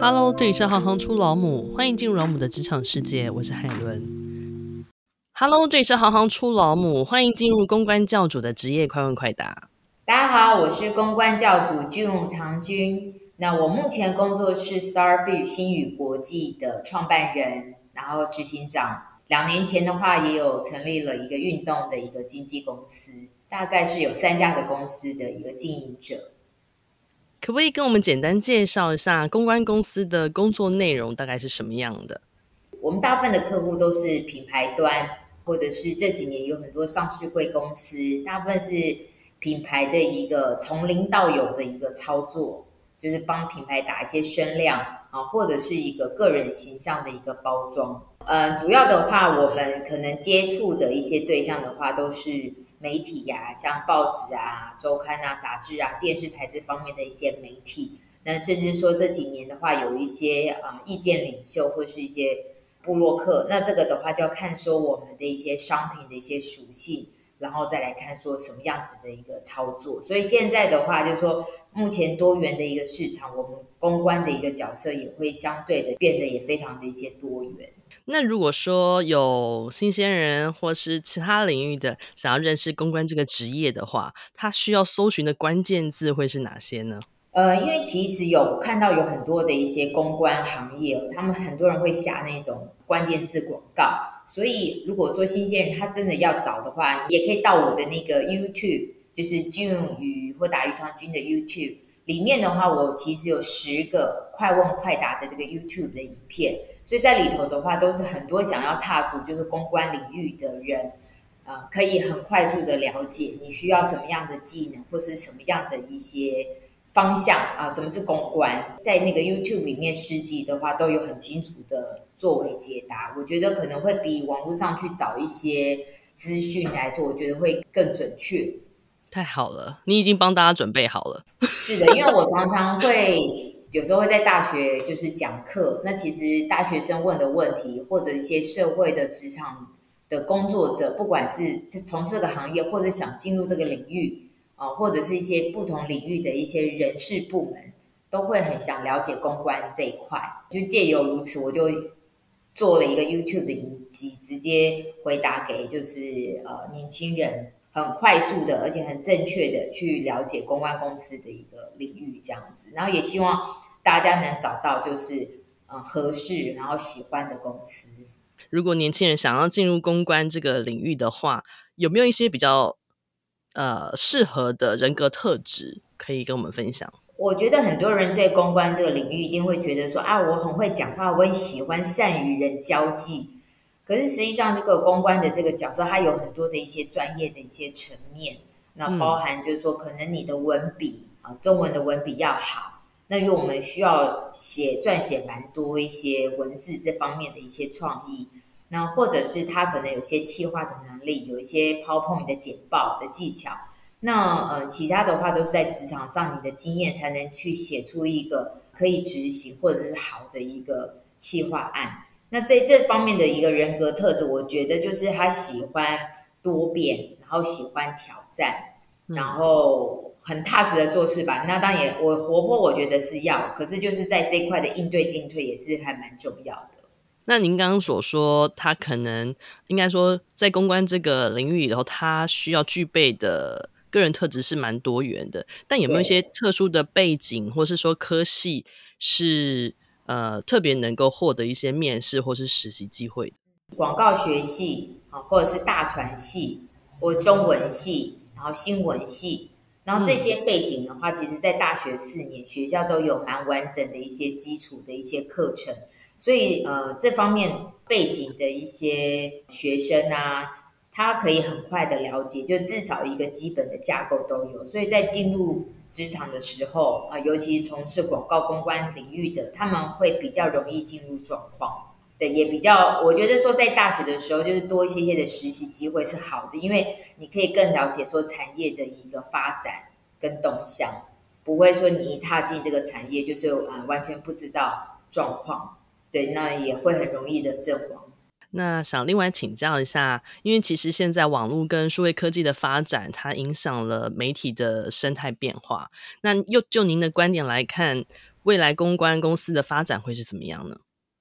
Hello，这里是行行出老母，欢迎进入老母的职场世界，我是海伦。Hello，这里是行行出老母，欢迎进入公关教主的职业快问快答。大家好，我是公关教主 June 长君。那我目前工作是 Starfish 星宇国际的创办人，然后执行长。两年前的话，也有成立了一个运动的一个经纪公司，大概是有三家的公司的一个经营者。可不可以跟我们简单介绍一下公关公司的工作内容大概是什么样的？我们大部分的客户都是品牌端，或者是这几年有很多上市贵公司，大部分是品牌的一个从零到有的一个操作。就是帮品牌打一些声量啊，或者是一个个人形象的一个包装。呃，主要的话，我们可能接触的一些对象的话，都是媒体呀、像报纸啊、周刊啊、杂志啊、电视台这方面的一些媒体。那甚至说这几年的话，有一些啊、呃、意见领袖或是一些部落客。那这个的话，就要看说我们的一些商品的一些属性。然后再来看说什么样子的一个操作，所以现在的话就是说，目前多元的一个市场，我们公关的一个角色也会相对的变得也非常的一些多元。那如果说有新鲜人或是其他领域的想要认识公关这个职业的话，他需要搜寻的关键字会是哪些呢？呃，因为其实有看到有很多的一些公关行业，他们很多人会下那种关键字广告。所以，如果说新鲜人他真的要找的话，也可以到我的那个 YouTube，就是 June 与或打余长君的 YouTube 里面的话，我其实有十个快问快答的这个 YouTube 的影片，所以在里头的话，都是很多想要踏足就是公关领域的人，呃，可以很快速的了解你需要什么样的技能，或是什么样的一些。方向啊，什么是公关？在那个 YouTube 里面，十集的话都有很清楚的作为解答。我觉得可能会比网络上去找一些资讯来说，我觉得会更准确。太好了，你已经帮大家准备好了。是的，因为我常常会有时候会在大学就是讲课，那其实大学生问的问题，或者一些社会的职场的工作者，不管是从事这个行业，或者想进入这个领域。啊，或者是一些不同领域的一些人事部门，都会很想了解公关这一块。就借由如此，我就做了一个 YouTube 的影集，直接回答给就是呃年轻人，很快速的，而且很正确的去了解公关公司的一个领域这样子。然后也希望大家能找到就是呃合适然后喜欢的公司。如果年轻人想要进入公关这个领域的话，有没有一些比较？呃，适合的人格特质可以跟我们分享。我觉得很多人对公关这个领域一定会觉得说啊，我很会讲话，我很喜欢善与人交际。可是实际上，这个公关的这个角色，它有很多的一些专业的一些层面。那包含就是说，可能你的文笔啊，中文的文笔要好。那因为我们需要写撰写蛮多一些文字这方面的一些创意。那或者是他可能有些企划的能力，有一些 PowerPoint 的简报的技巧。那呃，其他的话都是在职场上，你的经验才能去写出一个可以执行或者是好的一个企划案。那在这方面的一个人格特质，我觉得就是他喜欢多变，然后喜欢挑战，然后很踏实的做事吧。那当然，我活泼，我觉得是要，可是就是在这一块的应对进退也是还蛮重要的。那您刚刚所说，他可能应该说，在公关这个领域里头，他需要具备的个人特质是蛮多元的。但有没有一些特殊的背景，或是说科系是呃特别能够获得一些面试或是实习机会的？广告学系啊，或者是大传系，或中文系，然后新闻系，然后这些背景的话，嗯、其实在大学四年学校都有蛮完整的一些基础的一些课程。所以，呃，这方面背景的一些学生啊，他可以很快的了解，就至少一个基本的架构都有。所以在进入职场的时候啊，尤其从事广告公关领域的，他们会比较容易进入状况。对，也比较，我觉得说在大学的时候，就是多一些些的实习机会是好的，因为你可以更了解说产业的一个发展跟动向，不会说你一踏进这个产业，就是啊完全不知道状况。对，那也会很容易的阵亡。那想另外请教一下，因为其实现在网络跟数位科技的发展，它影响了媒体的生态变化。那又就您的观点来看，未来公关公司的发展会是怎么样呢？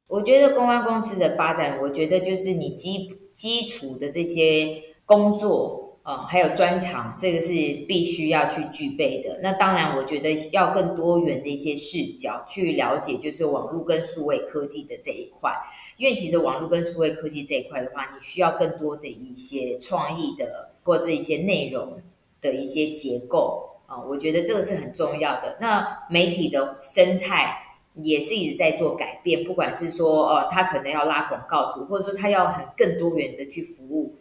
我觉得公关公司的发展，我觉得就是你基基础的这些工作，呃，还有专长，这个是必须要去具备的。那当然，我觉得要更多元的一些视角去了解，就是网络跟数位科技的这一块。因为其实网络跟数位科技这一块的话，你需要更多的一些创意的或者一些内容的一些结构啊，我觉得这个是很重要的。那媒体的生态。也是一直在做改变，不管是说，哦，他可能要拉广告主，或者说他要很更多元的去服务，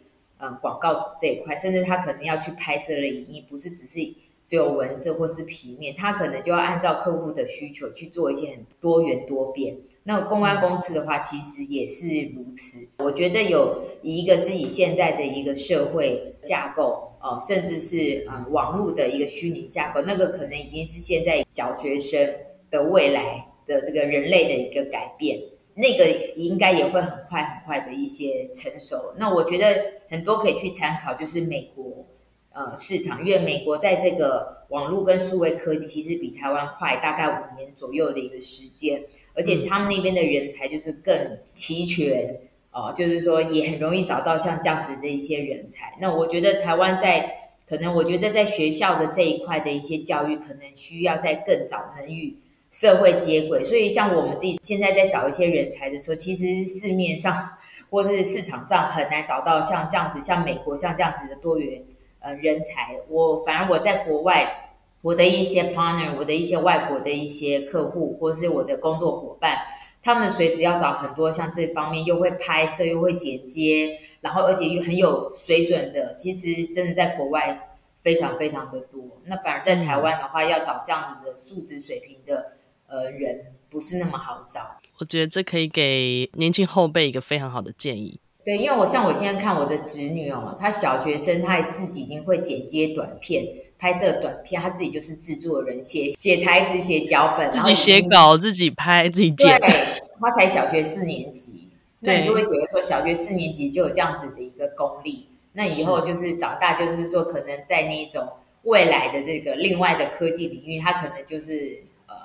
广告主这一块，甚至他可能要去拍摄了影音，不是只是只有文字或是平面，他可能就要按照客户的需求去做一些很多元多变。那公关公司的话，其实也是如此。我觉得有一个是以现在的一个社会架构，哦、甚至是、网络的一个虚拟架构，那个可能已经是现在小学生的未来。的这个人类的一个改变，那个应该也会很快很快的一些成熟。那我觉得很多可以去参考，就是美国呃市场，因为美国在这个网络跟数位科技其实比台湾快大概五年左右的一个时间，而且他们那边的人才就是更齐全哦、呃，就是说也很容易找到像这样子的一些人才。那我觉得台湾在可能我觉得在学校的这一块的一些教育，可能需要在更早能与。社会接轨，所以像我们自己现在在找一些人才的时候，其实市面上 或是市场上很难找到像这样子，像美国像这样子的多元呃人才。我反而我在国外，我的一些 partner，我的一些外国的一些客户，或是我的工作伙伴，他们随时要找很多像这方面又会拍摄又会剪接，然后而且又很有水准的，其实真的在国外非常非常的多。那反而在台湾的话，要找这样子的素质水平的。呃，人不是那么好找。我觉得这可以给年轻后辈一个非常好的建议。对，因为我像我现在看我的侄女哦，她小学生，她自己已经会剪接短片、拍摄短片，她自己就是制作人，写写台词、写脚本，自己写稿、自己拍、自己剪。对，她才小学四年级，那你就会觉得说，小学四年级就有这样子的一个功力，那以后就是长大，就是说可能在那种未来的这个另外的科技领域，她可能就是。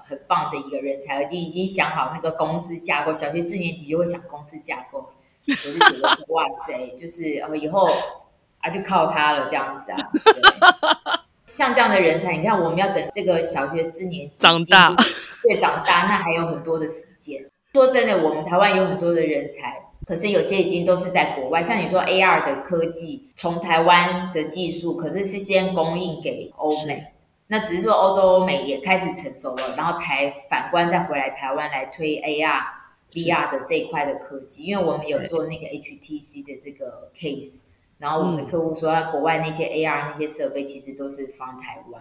很棒的一个人才，而且已经想好那个公司架构。小学四年级就会想公司架构，我就觉得说哇塞，就是以后啊就靠他了这样子啊。像这样的人才，你看我们要等这个小学四年级长大，对，长大那还有很多的时间。说真的，我们台湾有很多的人才，可是有些已经都是在国外。像你说 AR 的科技，从台湾的技术，可是是先供应给欧美。那只是说欧洲、欧美也开始成熟了，然后才反观再回来台湾来推 AR、VR 的这一块的科技，因为我们有做那个 HTC 的这个 case，然后我们的客户说，国外那些 AR 那些设备其实都是放台湾。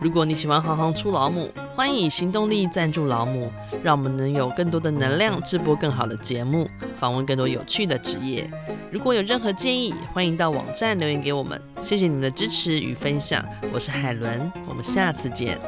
如果你喜欢行行出老母，欢迎以行动力赞助老母，让我们能有更多的能量制播更好的节目，访问更多有趣的职业。如果有任何建议，欢迎到网站留言给我们。谢谢你们的支持与分享，我是海伦，我们下次见。